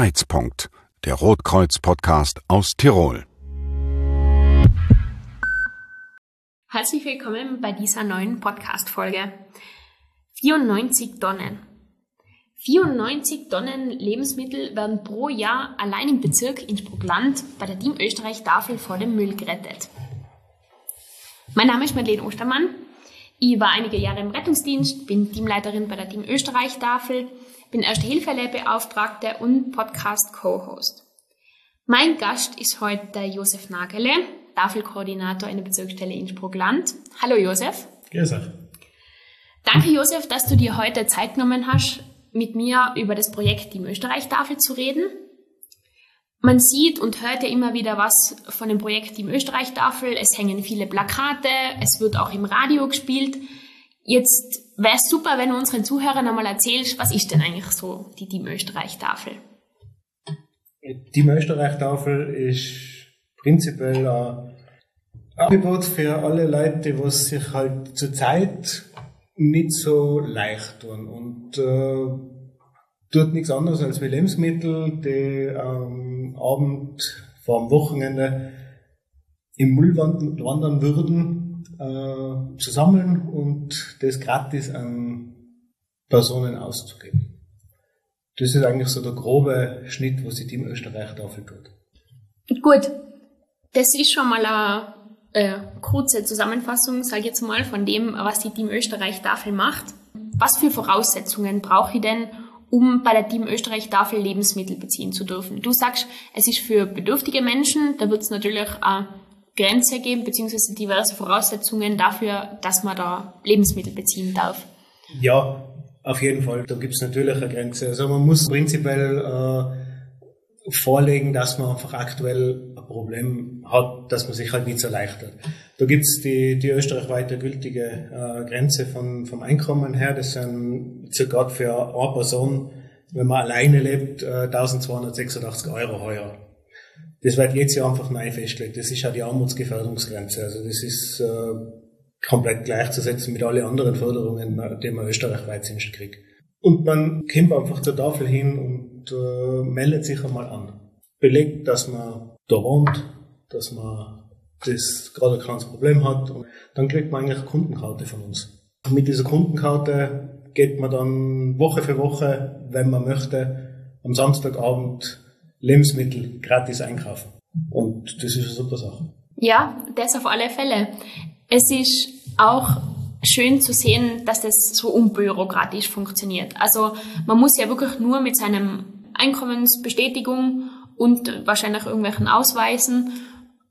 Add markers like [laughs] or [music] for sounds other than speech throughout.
Kreizpunkt, der Rotkreuz-Podcast aus Tirol. Herzlich willkommen bei dieser neuen Podcast-Folge. 94 Tonnen. 94 Tonnen Lebensmittel werden pro Jahr allein im Bezirk Innsbruck-Land bei der Team Österreich Tafel vor dem Müll gerettet. Mein Name ist Madeleine Ostermann. Ich war einige Jahre im Rettungsdienst, bin Teamleiterin bei der Team Österreich Tafel bin Erste-Hilfe-Beauftragte und Podcast-Co-Host. Mein Gast ist heute Josef Nagele, Tafelkoordinator in der Bezirksstelle Innsbruck-Land. Hallo Josef. Grüß Danke Josef, dass du dir heute Zeit genommen hast, mit mir über das Projekt Die Österreich-Tafel zu reden. Man sieht und hört ja immer wieder was von dem Projekt Team Österreich-Tafel. Es hängen viele Plakate, es wird auch im Radio gespielt. Jetzt wäre es super, wenn du unseren Zuhörern einmal erzählst, was ist denn eigentlich so die Team Österreich-Tafel? Die Österreich-Tafel ist prinzipiell ein Angebot für alle Leute, die sich halt zur Zeit nicht so leicht tun und äh, tut nichts anderes als wie Lebensmittel, die am Abend vor dem Wochenende im Müll wandern würden äh, zu sammeln und das gratis an Personen auszugeben. Das ist eigentlich so der grobe Schnitt, was die Team Österreich dafür tut. Gut, das ist schon mal eine äh, kurze Zusammenfassung, sage ich jetzt mal, von dem, was die Team Österreich Tafel macht. Was für Voraussetzungen brauche ich denn, um bei der Team Österreich Tafel Lebensmittel beziehen zu dürfen? Du sagst, es ist für bedürftige Menschen, da wird es natürlich äh, Grenze geben, beziehungsweise diverse Voraussetzungen dafür, dass man da Lebensmittel beziehen darf? Ja, auf jeden Fall. Da gibt es natürlich eine Grenze. Also man muss prinzipiell äh, vorlegen, dass man einfach aktuell ein Problem hat, dass man sich halt nicht so leicht. Da gibt es die, die österreichweite gültige äh, Grenze von, vom Einkommen her. Das sind circa für eine Person, wenn man alleine lebt, äh, 1286 Euro heuer. Das wird jetzt ja einfach neu festgelegt. Das ist ja die Armutsgefährdungsgrenze. Also das ist äh, komplett gleichzusetzen mit allen anderen Förderungen, die man österreichweit sonst kriegt. Und man kommt einfach zur Tafel hin und äh, meldet sich einmal an. Belegt, dass man da wohnt, dass man das gerade ein kleines Problem hat. Und dann kriegt man eigentlich eine Kundenkarte von uns. Und mit dieser Kundenkarte geht man dann Woche für Woche, wenn man möchte, am Samstagabend Lebensmittel gratis einkaufen. Und das ist eine super Sache. Ja, das auf alle Fälle. Es ist auch schön zu sehen, dass das so unbürokratisch funktioniert. Also man muss ja wirklich nur mit seinem Einkommensbestätigung und wahrscheinlich irgendwelchen Ausweisen.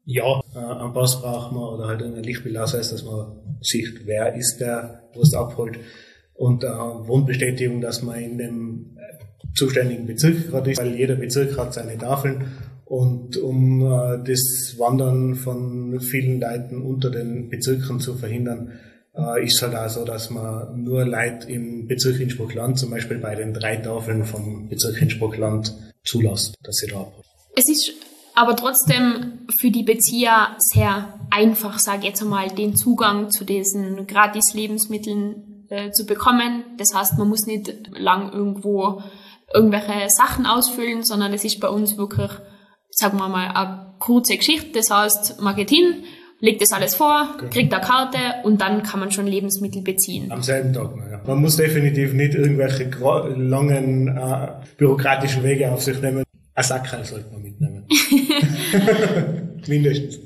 Ja, äh, einen Pass braucht man oder halt einen Lichtbildausweis, dass man sieht, wer ist der, wo es abholt. Und äh, Wohnbestätigung, dass man in dem zuständigen Bezirk gerade ist, weil jeder Bezirk hat seine Tafeln und um äh, das Wandern von vielen Leuten unter den Bezirken zu verhindern, äh, ist halt auch so, dass man nur Leute im Bezirk Innsbruck-Land, zum Beispiel bei den drei Tafeln vom Bezirk Innsbruck-Land, zulässt, dass sie da abholen. Es ist aber trotzdem für die Bezieher sehr einfach, sage ich jetzt einmal, den Zugang zu diesen Gratis-Lebensmitteln äh, zu bekommen. Das heißt, man muss nicht lang irgendwo irgendwelche Sachen ausfüllen, sondern es ist bei uns wirklich, sagen wir mal, eine kurze Geschichte. Das heißt, man geht hin, legt das alles vor, genau. kriegt eine Karte und dann kann man schon Lebensmittel beziehen. Am selben Tag, ja. Man muss definitiv nicht irgendwelche langen äh, bürokratischen Wege auf sich nehmen. Ein Sackerl sollte man mitnehmen. [laughs] [laughs] Mindestens.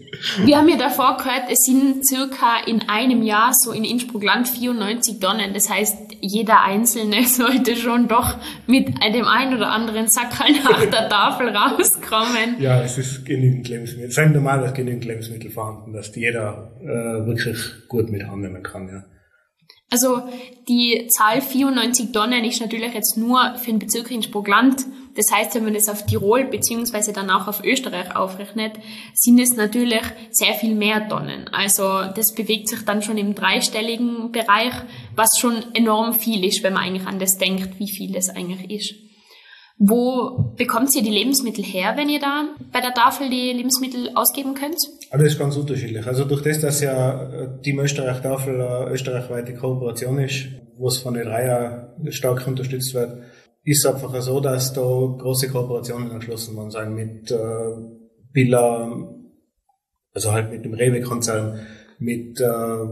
Wir haben ja davor gehört, es sind circa in einem Jahr so in Innsbruck-Land 94 Tonnen. Das heißt, jeder Einzelne [laughs] sollte schon doch mit dem einen oder anderen Sack nach der [laughs] Tafel rauskommen. Ja, es ist genügend Lebensmittel. Es sind normalerweise genügend Lebensmittel vorhanden, dass jeder äh, wirklich gut mit annehmen kann, ja. Also die Zahl 94 Tonnen ist natürlich jetzt nur für den Bezirk Innsbruck-Land. Das heißt, wenn man das auf Tirol beziehungsweise dann auch auf Österreich aufrechnet, sind es natürlich sehr viel mehr Tonnen. Also das bewegt sich dann schon im dreistelligen Bereich, was schon enorm viel ist, wenn man eigentlich an das denkt, wie viel das eigentlich ist. Wo bekommt ihr die Lebensmittel her, wenn ihr da bei der Tafel die Lebensmittel ausgeben könnt? Aber das ist ganz unterschiedlich. Also durch das, dass ja die Österreich-Tafel eine österreichweite Kooperation ist, wo es von den Reihe stark unterstützt wird, ist einfach so, dass da große Kooperationen geschlossen worden sind mit äh, Billa, also halt mit dem Rewe-Konzern, mit äh,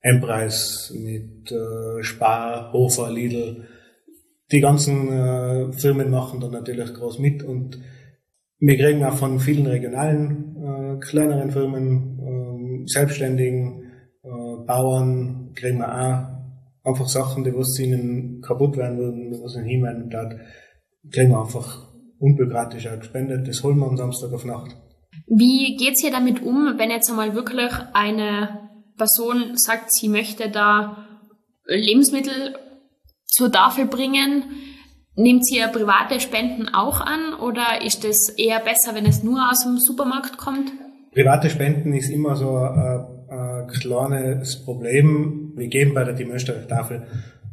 Empreis, mit äh, Spar, Hofer, Lidl. Die ganzen äh, Firmen machen da natürlich groß mit und wir kriegen auch von vielen regionalen, äh, kleineren Firmen, äh, Selbstständigen, äh, Bauern, kriegen wir auch einfach Sachen, die was ihnen kaputt werden würden, was ihnen hinwenden dort, kriegen wir einfach unbürokratisch auch gespendet. Das holen wir am Samstag auf Nacht. Wie geht's hier damit um, wenn jetzt einmal wirklich eine Person sagt, sie möchte da Lebensmittel zur Tafel bringen? Nimmt sie ja private Spenden auch an oder ist es eher besser, wenn es nur aus dem Supermarkt kommt? Private Spenden ist immer so ein, ein kleines Problem. Wir geben bei der Dimöster-Tafel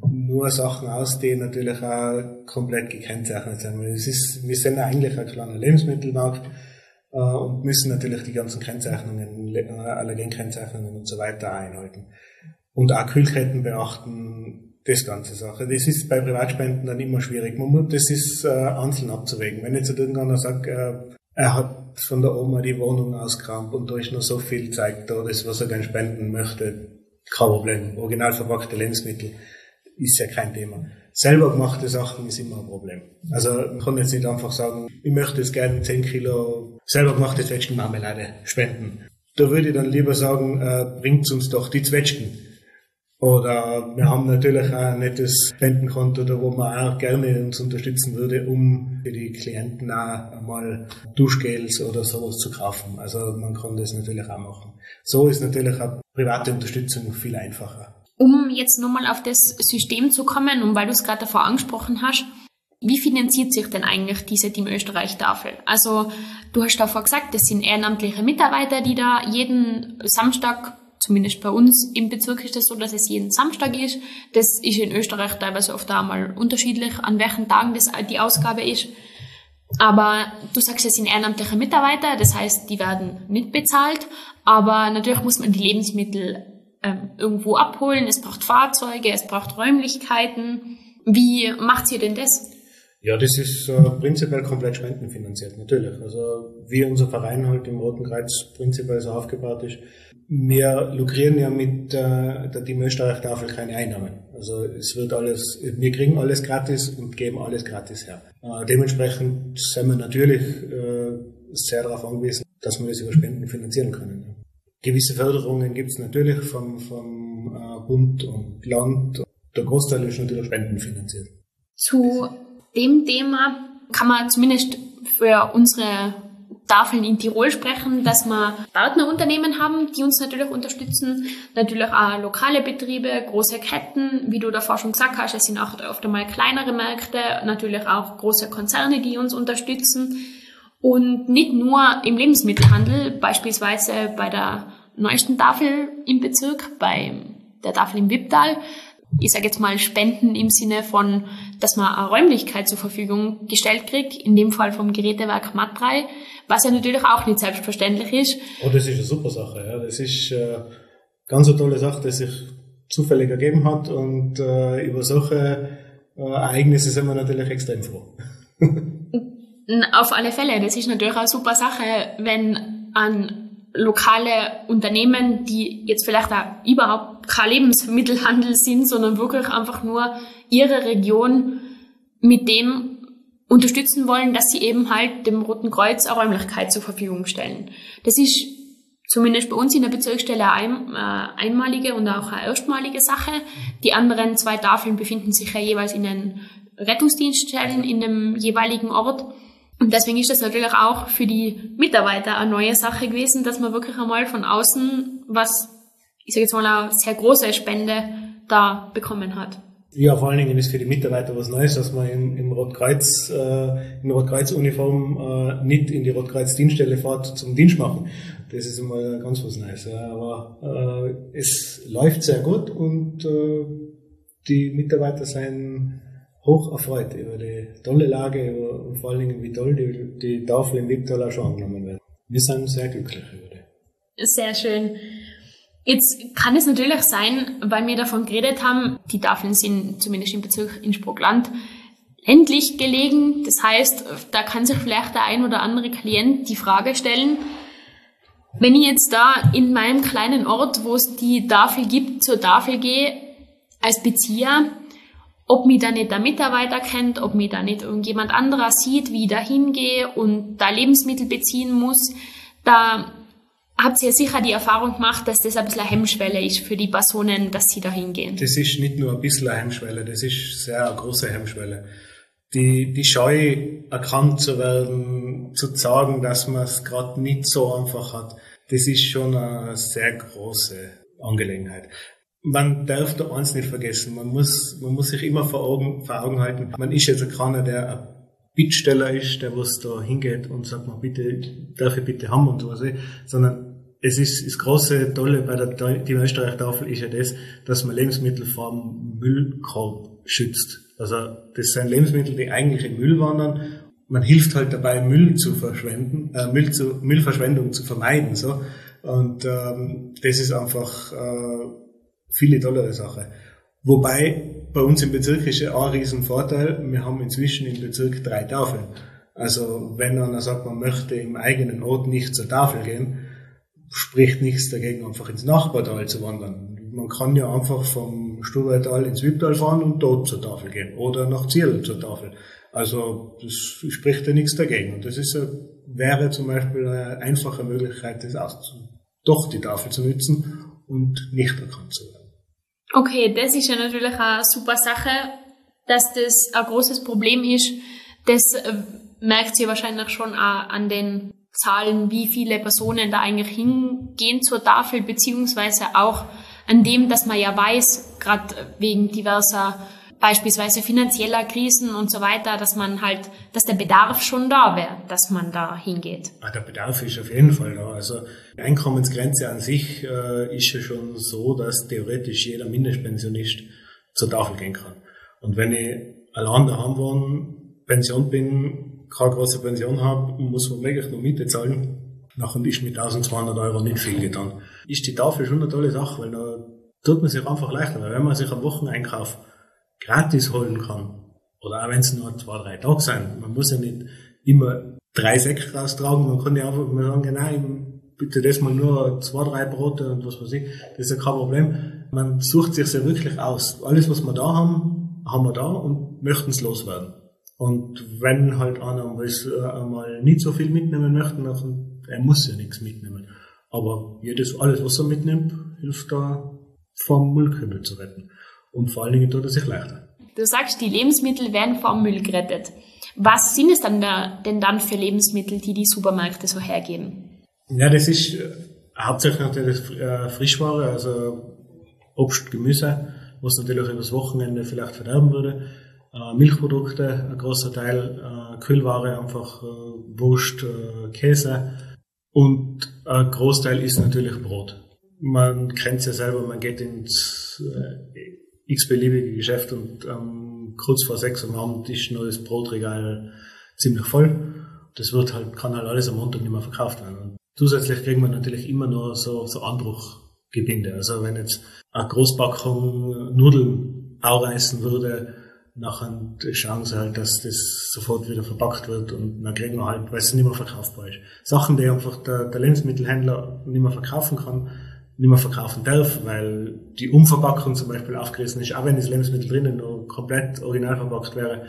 nur Sachen aus, die natürlich auch komplett gekennzeichnet sind. Es ist, wir sind eigentlich ein kleiner Lebensmittelmarkt äh, und müssen natürlich die ganzen Kennzeichnungen, äh, Allergenkennzeichnungen und so weiter einhalten. Und auch Kühlketten beachten, das ganze Sache. Das ist bei Privatspenden dann immer schwierig. Man muss, das ist äh, einzeln abzuwägen. Wenn jetzt irgendeiner sagt, äh, er hat von der Oma die Wohnung ausgerammt und da ist noch so viel Zeit da, das, was er gerne spenden möchte, kein Problem. Original verpackte Lebensmittel ist ja kein Thema. Selber gemachte Sachen ist immer ein Problem. Also man kann jetzt nicht einfach sagen, ich möchte jetzt gerne 10 Kilo selber gemachte Zwetschgenmarmelade spenden. Da würde ich dann lieber sagen, äh, bringt uns doch die Zwetschgen. Oder wir haben natürlich auch ein nettes Spendenkonto, da wo man auch gerne uns unterstützen würde, um für die Klienten auch einmal Duschgels oder sowas zu kaufen. Also man kann das natürlich auch machen. So ist natürlich auch private Unterstützung viel einfacher. Um jetzt nochmal auf das System zu kommen und weil du es gerade davor angesprochen hast, wie finanziert sich denn eigentlich diese Team Österreich Tafel? Also du hast davor gesagt, das sind ehrenamtliche Mitarbeiter, die da jeden Samstag, zumindest bei uns im Bezirk ist das so, dass es jeden Samstag ist. Das ist in Österreich teilweise oft einmal unterschiedlich, an welchen Tagen das die Ausgabe ist. Aber du sagst, es sind ehrenamtliche Mitarbeiter, das heißt, die werden nicht bezahlt, aber natürlich muss man die Lebensmittel ähm, irgendwo abholen, es braucht Fahrzeuge, es braucht Räumlichkeiten. Wie macht ihr denn das? Ja, das ist äh, prinzipiell komplett spendenfinanziert, natürlich. Also wie unser Verein halt im Roten Kreuz prinzipiell so aufgebaut ist. Wir lukrieren ja mit äh, der Team Österreich-Tafel keine Einnahmen. Also es wird alles, wir kriegen alles gratis und geben alles gratis her. Äh, dementsprechend sind wir natürlich äh, sehr darauf angewiesen, dass wir das über Spenden finanzieren können. Gewisse Förderungen gibt es natürlich vom, vom äh, Bund und Land. Der Großteil ist natürlich spendenfinanziert. Zu dem Thema kann man zumindest für unsere Tafeln in Tirol sprechen, dass wir Partnerunternehmen haben, die uns natürlich unterstützen. Natürlich auch lokale Betriebe, große Ketten, wie du davor schon gesagt hast, es sind auch oft einmal kleinere Märkte, natürlich auch große Konzerne, die uns unterstützen. Und nicht nur im Lebensmittelhandel, beispielsweise bei der neuesten Tafel im Bezirk, bei der Tafel im Wipptal. Ich sage jetzt mal Spenden im Sinne von, dass man eine Räumlichkeit zur Verfügung gestellt kriegt, in dem Fall vom Gerätewerk Matrei, was ja natürlich auch nicht selbstverständlich ist. Oh, das ist eine super Sache. Ja. Das ist äh, ganz eine tolle Sache, die sich zufällig ergeben hat und äh, über solche äh, Ereignisse sind wir natürlich extrem froh. [laughs] Auf alle Fälle, das ist natürlich eine super Sache, wenn an lokale Unternehmen, die jetzt vielleicht auch überhaupt kein Lebensmittelhandel sind, sondern wirklich einfach nur ihre Region mit dem unterstützen wollen, dass sie eben halt dem Roten Kreuz eine Räumlichkeit zur Verfügung stellen. Das ist zumindest bei uns in der Bezirksstelle eine äh, einmalige und auch eine erstmalige Sache. Die anderen zwei Tafeln befinden sich ja jeweils in den Rettungsdienststellen in dem jeweiligen Ort. Und deswegen ist das natürlich auch für die Mitarbeiter eine neue Sache gewesen, dass man wirklich einmal von außen was, ich sage jetzt mal, eine sehr große Spende da bekommen hat. Ja, vor allen Dingen ist für die Mitarbeiter was Neues, dass man im, im Rotkreuz, äh, in Rotkreuz-Uniform äh, nicht in die Rotkreuz-Dienststelle fährt zum Dienst machen. Das ist immer ganz was Neues. Ja. Aber äh, es läuft sehr gut und äh, die Mitarbeiter sind hoch erfreut über die tolle Lage und vor allen Dingen, wie toll die, die Tafel im Wipptal auch schon angenommen wird. Wir sind sehr glücklich über die. Sehr schön. Jetzt kann es natürlich sein, weil wir davon geredet haben, die Tafeln sind zumindest im Bezirk Innsbruck-Land ländlich gelegen. Das heißt, da kann sich vielleicht der ein oder andere Klient die Frage stellen, wenn ich jetzt da in meinem kleinen Ort, wo es die Tafel gibt, zur Tafel gehe, als Bezieher, ob mich da nicht der Mitarbeiter kennt, ob mich da nicht irgendjemand anderer sieht, wie ich da hingehe und da Lebensmittel beziehen muss, da habt ihr sicher die Erfahrung gemacht, dass das ein bisschen eine Hemmschwelle ist für die Personen, dass sie da hingehen. Das ist nicht nur ein bisschen eine Hemmschwelle, das ist sehr eine große Hemmschwelle. Die, die Scheu, erkannt zu werden, zu sagen, dass man es gerade nicht so einfach hat, das ist schon eine sehr große Angelegenheit. Man darf da eins nicht vergessen, man muss, man muss sich immer vor Augen, vor Augen halten, man ist jetzt keiner, der ein Bittsteller ist, der was da hingeht und sagt, man bitte, darf ich bitte haben und sowas, sondern es ist das große Tolle bei der die Österreich-Tafel ist ja das, dass man Lebensmittel vom Müllkorb schützt. Also das sind Lebensmittel, die eigentlich in Müll wandern. Man hilft halt dabei, Müll zu verschwenden, äh, Müll zu, Müllverschwendung zu vermeiden. So. Und ähm, das ist einfach äh, viele tollere Sache. Wobei bei uns im Bezirk ist ja auch ein riesen Vorteil, wir haben inzwischen im Bezirk drei Tafeln. Also wenn einer sagt, man möchte im eigenen Ort nicht zur Tafel gehen, spricht nichts dagegen, einfach ins Nachbartal zu wandern. Man kann ja einfach vom Stubaital ins Wipptal fahren und dort zur Tafel gehen oder nach Ziel zur Tafel. Also das spricht ja nichts dagegen. Und das ist wäre zum Beispiel eine einfache Möglichkeit, das auch doch die Tafel zu nutzen und nicht erkannt zu werden. Okay, das ist ja natürlich eine super Sache, dass das ein großes Problem ist. Das äh, merkt sie wahrscheinlich schon an den Zahlen, wie viele Personen da eigentlich hingehen zur Tafel, beziehungsweise auch an dem, dass man ja weiß, gerade wegen diverser beispielsweise finanzieller Krisen und so weiter, dass man halt, dass der Bedarf schon da wäre, dass man da hingeht. Ah, der Bedarf ist auf jeden Fall da. Also die Einkommensgrenze an sich äh, ist ja schon so, dass theoretisch jeder Mindestpensionist zur Tafel gehen kann. Und wenn ich allein daheim wohne, Pension bin, keine große Pension habe, muss man wirklich nur Miete zahlen, nachher ist mit 1200 Euro nicht viel getan. Ist die Tafel schon eine tolle Sache, weil da tut man sich einfach leichter, weil wenn man sich am Wocheneinkauf gratis holen kann. Oder auch wenn es nur zwei, drei Tage sind. Man muss ja nicht immer drei Säcke raustragen. Man kann ja einfach mal sagen, genau, bitte das mal nur zwei, drei Brote und was weiß ich. Das ist ja kein Problem. Man sucht sich ja wirklich aus. Alles, was wir da haben, haben wir da und möchten es loswerden. Und wenn halt einer einmal nicht so viel mitnehmen möchte, dann er muss ja nichts mitnehmen. Aber jedes, alles, was er mitnimmt, hilft da vom Müllkübel zu retten und vor allen Dingen tut er sich leichter. Du sagst, die Lebensmittel werden vom Müll gerettet. Was sind es dann da, denn dann für Lebensmittel, die die Supermärkte so hergeben? Ja, das ist äh, hauptsächlich natürlich äh, Frischware, also Obst, Gemüse, was natürlich über das Wochenende vielleicht verderben würde. Äh, Milchprodukte, ein großer Teil, Kühlware, einfach Wurst, Käse. Und ein Großteil ist natürlich Brot. Man kennt es ja selber, man geht ins x-beliebige Geschäft und ähm, kurz vor sechs am Abend ist noch das Brotregal ziemlich voll. Das wird halt, kann halt alles am Montag nicht mehr verkauft werden. Und zusätzlich kriegen wir natürlich immer nur so, so Anbruchgebinde. Also wenn jetzt eine Großpackung Nudeln aufreißen würde, nachher schauen sie halt, dass das sofort wieder verpackt wird und dann kriegen wir halt, weil es nicht mehr verkaufbar ist. Sachen, die einfach der, der Lebensmittelhändler nicht mehr verkaufen kann, nicht mehr verkaufen darf, weil die Umverpackung zum Beispiel aufgerissen ist, auch wenn das Lebensmittel drinnen noch komplett original verpackt wäre,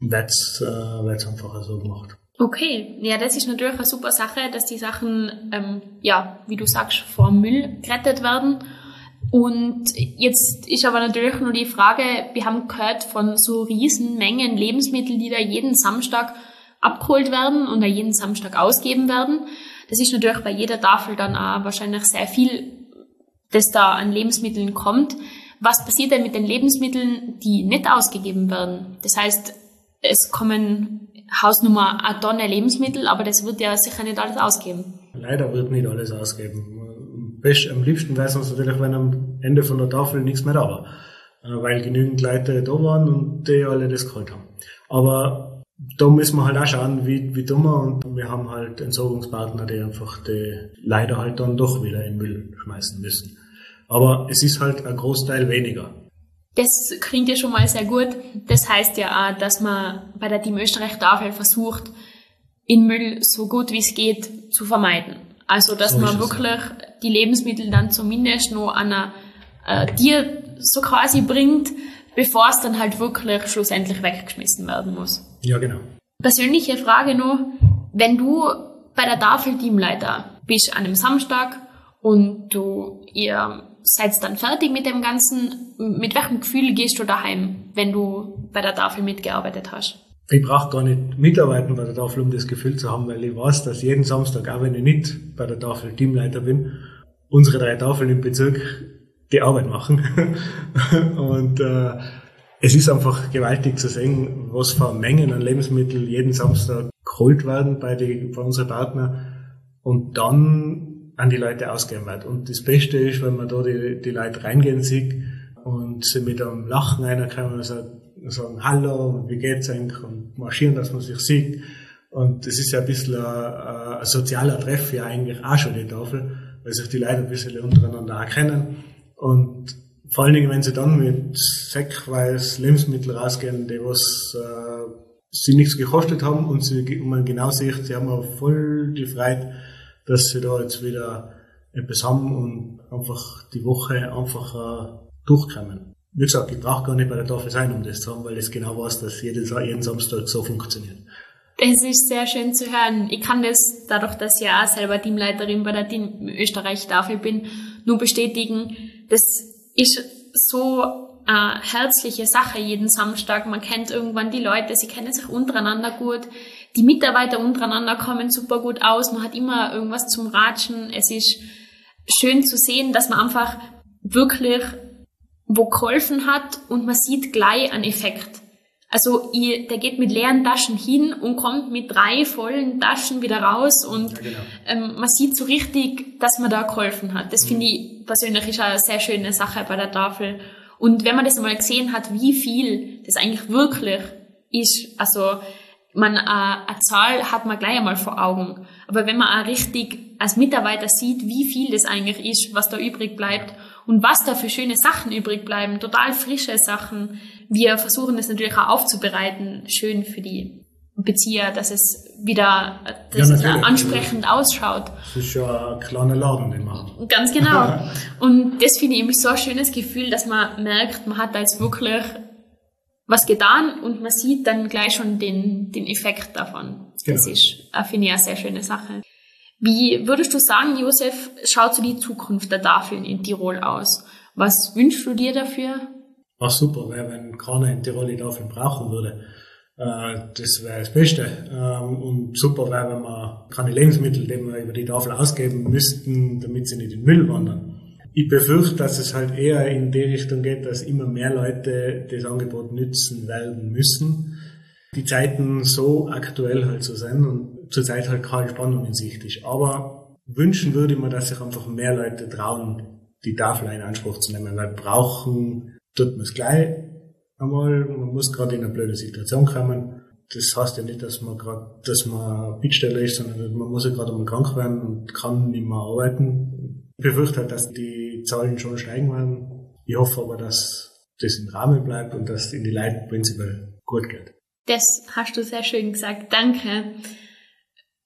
wird es äh, einfach so gemacht. Okay, ja, das ist natürlich eine super Sache, dass die Sachen, ähm, ja, wie du sagst, vor Müll gerettet werden. Und jetzt ist aber natürlich nur die Frage, wir haben gehört von so riesen Mengen Lebensmittel, die da jeden Samstag abgeholt werden und da jeden Samstag ausgeben werden. Das ist natürlich bei jeder Tafel dann auch wahrscheinlich sehr viel das da an Lebensmitteln kommt. Was passiert denn mit den Lebensmitteln, die nicht ausgegeben werden? Das heißt, es kommen Hausnummer eine Tonne Lebensmittel, aber das wird ja sicher nicht alles ausgeben. Leider wird nicht alles ausgeben. Best, am liebsten wäre es uns natürlich, wenn am Ende von der Tafel nichts mehr da war. Äh, weil genügend Leute da waren und die alle das geholt haben. Aber da müssen wir halt auch schauen, wie, wie wir und wir haben halt Entsorgungspartner, die einfach die leider halt dann doch wieder in Müll schmeißen müssen. Aber es ist halt ein Großteil weniger. Das klingt ja schon mal sehr gut. Das heißt ja auch, dass man bei der Team Österreich Tafel versucht, in Müll so gut wie es geht zu vermeiden. Also, dass so man wirklich die Lebensmittel dann zumindest noch an einer äh, dir so quasi bringt, bevor es dann halt wirklich schlussendlich weggeschmissen werden muss. Ja, genau. Persönliche Frage nur, wenn du bei der Tafel Teamleiter bist an einem Samstag und du ihr seid dann fertig mit dem Ganzen, mit welchem Gefühl gehst du daheim, wenn du bei der Tafel mitgearbeitet hast? Ich brauche gar nicht mitarbeiten bei der Tafel, um das Gefühl zu haben, weil ich weiß, dass jeden Samstag, auch wenn ich nicht bei der Tafel Teamleiter bin, unsere drei Tafeln im Bezirk die Arbeit machen. [laughs] und äh, es ist einfach gewaltig zu sehen, was für Mengen an Lebensmitteln jeden Samstag geholt werden bei, die, bei unseren Partnern und dann an die Leute ausgehen wird. Und das Beste ist, wenn man da die, die Leute reingehen sieht und sie mit einem Lachen kann und sagen, hallo, wie geht's eigentlich und marschieren, dass man sich sieht. Und das ist ja ein bisschen ein, ein sozialer Treff ja eigentlich auch schon die Tafel, weil sich die Leute ein bisschen untereinander erkennen und vor allen Dingen, wenn sie dann mit säckweis Lebensmittel rausgehen, die was äh, sie nichts gekostet haben und, sie, und man genau sieht, sie haben auch voll die Freude, dass sie da jetzt wieder etwas haben und einfach die Woche einfach äh, durchkommen. Wie gesagt, ich brauche gar nicht bei der Tafel sein, um das zu haben, weil ich genau weiß, dass jeden, jeden Samstag so funktioniert. Das ist sehr schön zu hören. Ich kann das, dadurch, dass ich auch selber Teamleiterin bei der Team Österreich Tafel bin, nur bestätigen. Das ist so eine herzliche Sache jeden Samstag. Man kennt irgendwann die Leute, sie kennen sich untereinander gut. Die Mitarbeiter untereinander kommen super gut aus. Man hat immer irgendwas zum Ratschen. Es ist schön zu sehen, dass man einfach wirklich wo geholfen hat und man sieht gleich einen Effekt. Also ich, der geht mit leeren Taschen hin und kommt mit drei vollen Taschen wieder raus und ja, genau. ähm, man sieht so richtig, dass man da geholfen hat. Das mhm. finde ich persönlich ist eine sehr schöne Sache bei der Tafel. Und wenn man das einmal gesehen hat, wie viel das eigentlich wirklich ist, also man äh, eine Zahl hat man gleich einmal vor Augen. Aber wenn man auch richtig als Mitarbeiter sieht, wie viel das eigentlich ist, was da übrig bleibt und was da für schöne Sachen übrig bleiben, total frische Sachen. Wir versuchen das natürlich auch aufzubereiten, schön für die Bezieher, dass es wieder dass ja, ansprechend ausschaut. Das ist ja ein kleiner Laden, den man Ganz genau. [laughs] Und das finde ich eben so ein schönes Gefühl, dass man merkt, man hat da jetzt wirklich was getan und man sieht dann gleich schon den, den Effekt davon. Genau. Das ist, finde ich, eine sehr schöne Sache. Wie würdest du sagen, Josef, schaut so die Zukunft der Tafeln in Tirol aus? Was wünschst du dir dafür? Ach super, wäre, wenn keiner in Tirol die Tafeln brauchen würde. Äh, das wäre das Beste. Ähm, und super wäre, wenn wir keine Lebensmittel, die wir über die Tafel ausgeben müssten, damit sie nicht in den Müll wandern. Ich befürchte, dass es halt eher in die Richtung geht, dass immer mehr Leute das Angebot nützen werden müssen. Die Zeiten so aktuell halt so sind und zurzeit halt keine Spannung in Sicht ist. Aber wünschen würde ich mir, dass sich einfach mehr Leute trauen, die Tafel in Anspruch zu nehmen, weil brauchen tut man es gleich einmal. Man muss gerade in eine blöde Situation kommen. Das heißt ja nicht, dass man gerade, dass man Bittsteller ist, sondern man muss ja gerade einmal krank werden und kann nicht mehr arbeiten. Ich befürchte halt, dass die Zahlen schon steigen werden. Ich hoffe aber, dass das im Rahmen bleibt und dass in die Leute prinzipiell gut geht. Das hast du sehr schön gesagt. Danke.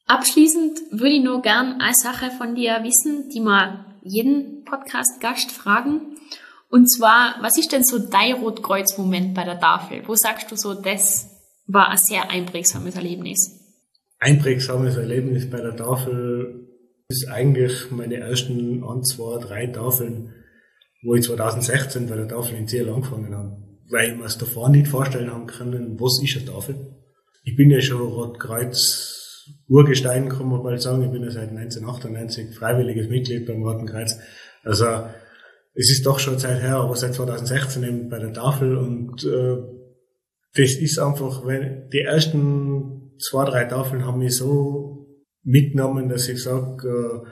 Abschließend würde ich nur gern eine Sache von dir wissen, die wir jeden Podcast-Gast fragen. Und zwar, was ist denn so dein Rotkreuz-Moment bei der Tafel? Wo sagst du so, das war ein sehr einprägsames Erlebnis? Einprägsames Erlebnis bei der Tafel ist eigentlich meine ersten ein, zwei, drei Tafeln, wo ich 2016 bei der Tafel in Ziel angefangen habe. Weil ich mir es davor nicht vorstellen haben können, was ist eine Tafel. Ich bin ja schon Rotkreuz Urgestein, kann man bald sagen. Ich bin ja seit 1998 freiwilliges Mitglied beim Roten Kreuz. Also es ist doch schon Zeit her, aber seit 2016 eben bei der Tafel und äh, das ist einfach, wenn die ersten zwei, drei Tafeln haben mich so mitgenommen, dass ich sage, äh,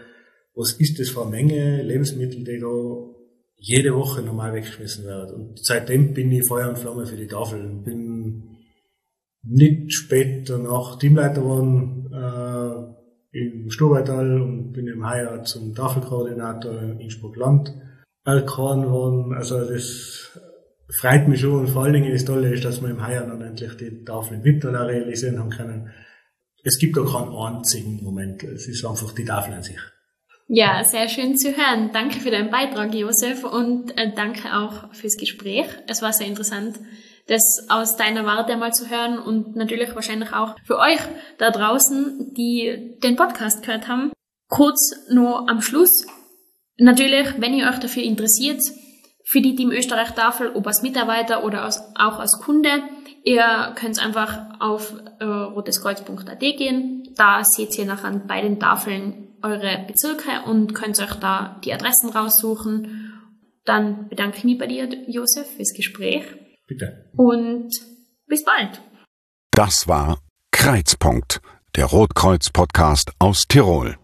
was ist das für eine Menge Lebensmittel, die da jede Woche normal weggeschmissen werden. Und seitdem bin ich Feuer und Flamme für die Tafel. Bin nicht später noch Teamleiter geworden äh, im Stubaital und bin im Heuer zum Tafelkoordinator in Innsbruck Land erkoren worden. Also das freut mich schon und vor allen Dingen das Tolle ist, dass wir im Haier dann endlich die Tafel in Wittner realisieren haben können. Es gibt auch keinen einzigen Moment. Es ist einfach die Tafel an sich. Ja, sehr schön zu hören. Danke für deinen Beitrag, Josef, und äh, danke auch fürs Gespräch. Es war sehr interessant, das aus deiner Warte mal zu hören und natürlich wahrscheinlich auch für euch da draußen, die den Podcast gehört haben. Kurz nur am Schluss. Natürlich, wenn ihr euch dafür interessiert, für die Team Österreich Tafel, ob als Mitarbeiter oder als, auch als Kunde, ihr könnt einfach auf äh, roteskreuz.at gehen. Da seht ihr nachher bei den Tafeln eure Bezirke und könnt euch da die Adressen raussuchen. Dann bedanke ich mich bei dir, Josef, fürs Gespräch. Bitte. Und bis bald. Das war Kreizpunkt, der Rotkreuz-Podcast aus Tirol.